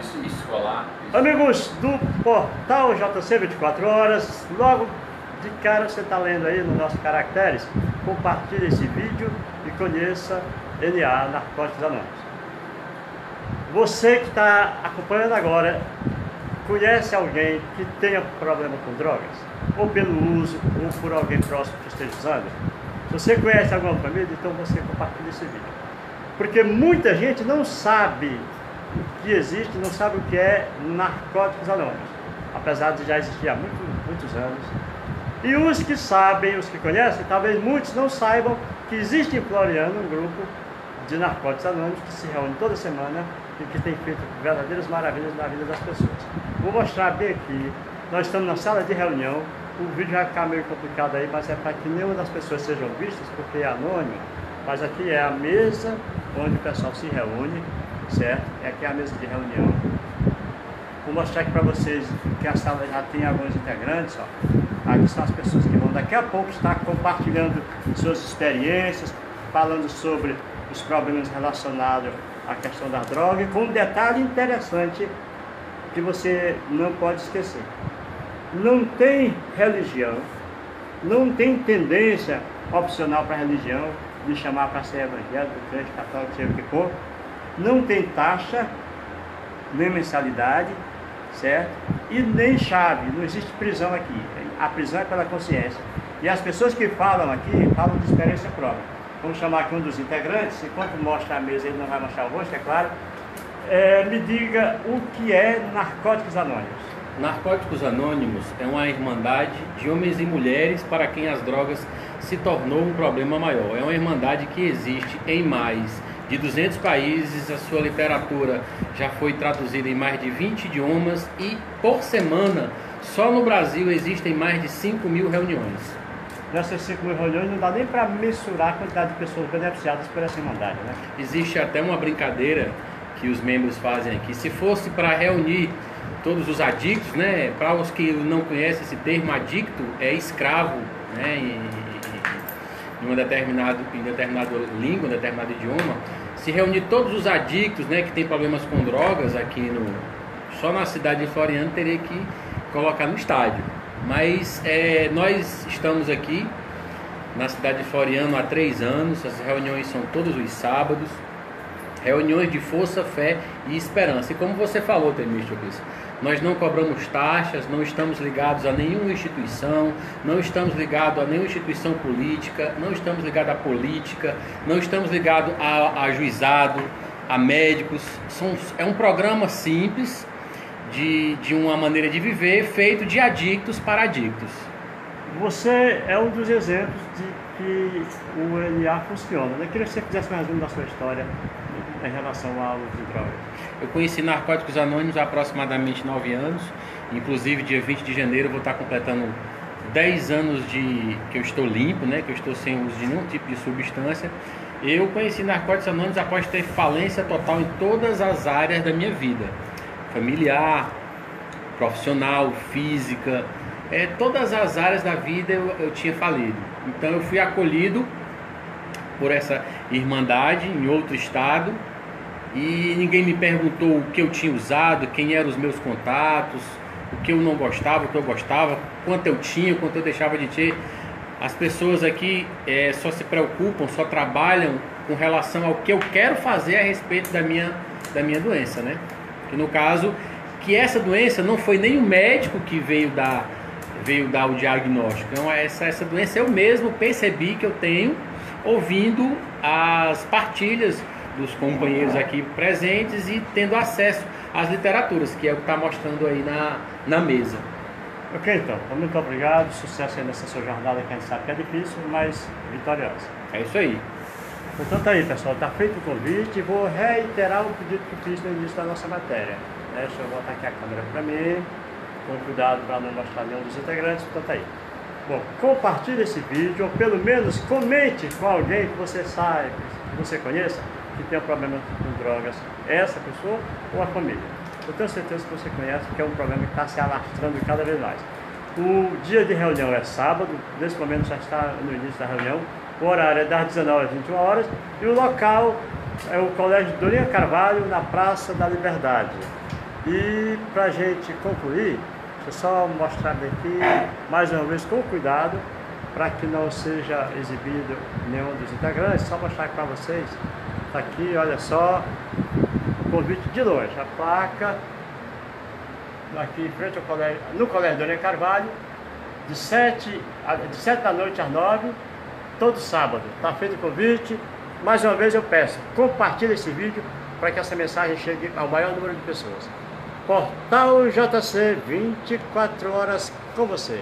Escolar. Amigos do portal JC 24 Horas, logo de cara você está lendo aí nos nossos caracteres, compartilhe esse vídeo e conheça NA Narcóticos Anônimos. Você que está acompanhando agora, conhece alguém que tenha problema com drogas? Ou pelo uso, ou por alguém próximo que esteja usando? Se você conhece alguma família, então você compartilha esse vídeo. Porque muita gente não sabe que existe, não sabe o que é narcóticos anônimos, apesar de já existir há muito, muitos anos. E os que sabem, os que conhecem, talvez muitos não saibam que existe em Floriano um grupo de narcóticos anônimos que se reúne toda semana e que tem feito verdadeiras maravilhas na vida das pessoas. Vou mostrar bem aqui. Nós estamos na sala de reunião. O vídeo vai ficar meio complicado aí, mas é para que nenhuma das pessoas sejam vistas, porque é anônimo. Mas aqui é a mesa onde o pessoal se reúne, certo? É aqui é a mesa de reunião. Vou mostrar aqui para vocês que a sala já tem alguns integrantes, ó. Aqui são as pessoas que vão daqui a pouco estar compartilhando suas experiências, falando sobre os problemas relacionados à questão da droga, com um detalhe interessante que você não pode esquecer. Não tem religião, não tem tendência opcional para religião, de chamar para ser evangélico, crente, católico, seja o que for. Não tem taxa, nem mensalidade, certo? E nem chave, não existe prisão aqui. A prisão é pela consciência. E as pessoas que falam aqui, falam de experiência própria. Vamos chamar aqui um dos integrantes, enquanto mostra a mesa, ele não vai mostrar o rosto, é claro. É, me diga o que é Narcóticos Anônimos. Narcóticos Anônimos é uma irmandade de homens e mulheres para quem as drogas se tornou um problema maior. É uma irmandade que existe em mais de 200 países, a sua literatura já foi traduzida em mais de 20 idiomas e por semana, só no Brasil existem mais de 5 mil reuniões. Nessas 5 mil reuniões não dá nem para mensurar a quantidade de pessoas beneficiadas por essa irmandade, né? Existe até uma brincadeira que os membros fazem aqui. Se fosse para reunir todos os adictos, né? Para os que não conhecem esse termo, adicto é escravo, né? E, em uma determinada, em determinada língua, em determinado idioma, se reunir todos os adictos né, que têm problemas com drogas aqui no. Só na cidade de Floriano teria que colocar no estádio. Mas é, nós estamos aqui na cidade de Floriano há três anos, as reuniões são todos os sábados, reuniões de força, fé e esperança. E como você falou, Temístocles, nós não cobramos taxas, não estamos ligados a nenhuma instituição, não estamos ligados a nenhuma instituição política, não estamos ligados à política, não estamos ligados a, a juizado, a médicos. São, é um programa simples de, de uma maneira de viver feito de adictos para adictos. Você é um dos exemplos de que o LA funciona. Eu queria que você fizesse um resumo da sua história em relação ao uso de drogas. Eu conheci Narcóticos Anônimos há aproximadamente 9 anos. Inclusive, dia 20 de janeiro, eu vou estar completando 10 anos de que eu estou limpo, né? que eu estou sem uso de nenhum tipo de substância. Eu conheci Narcóticos Anônimos após ter falência total em todas as áreas da minha vida: familiar, profissional, física, é, todas as áreas da vida eu, eu tinha falido. Então eu fui acolhido por essa irmandade em outro estado e ninguém me perguntou o que eu tinha usado, quem eram os meus contatos, o que eu não gostava, o que eu gostava, quanto eu tinha, quanto eu deixava de ter. As pessoas aqui é, só se preocupam, só trabalham com relação ao que eu quero fazer a respeito da minha, da minha doença, né? Que no caso, que essa doença não foi nem o médico que veio dar, veio dar o diagnóstico. Então, essa, essa doença eu mesmo percebi que eu tenho ouvindo as partilhas dos companheiros aqui presentes e tendo acesso às literaturas, que é o que está mostrando aí na, na mesa. Ok, então. então. Muito obrigado. Sucesso aí nessa sua jornada que a gente sabe que é difícil, mas vitoriosa. É isso aí. Então tá aí, pessoal. Está feito o convite. Vou reiterar o pedido que fiz no início da nossa matéria. Deixa eu botar aqui a câmera para mim. Com cuidado para não mostrar nenhum dos integrantes. Então tá aí. Bom, compartilhe esse vídeo, ou pelo menos comente com alguém que você saiba, que você conheça, que tem um problema com drogas, essa pessoa ou a família. Eu tenho certeza que você conhece, que é um problema que está se alastrando cada vez mais. O dia de reunião é sábado, nesse momento já está no início da reunião, o horário é das 19 às 21 horas e o local é o Colégio Dorinha Carvalho, na Praça da Liberdade. E para a gente concluir, deixa eu só mostrar aqui mais uma vez com cuidado para que não seja exibido nenhum dos integrantes, só mostrar para vocês. Está aqui, olha só, convite de longe, a placa aqui em frente ao colégio, no colégio Dona Carvalho, de 7, de 7 da noite às 9, todo sábado. Está feito o convite. Mais uma vez eu peço, compartilhe esse vídeo para que essa mensagem chegue ao maior número de pessoas. Portal JC, 24 horas com você.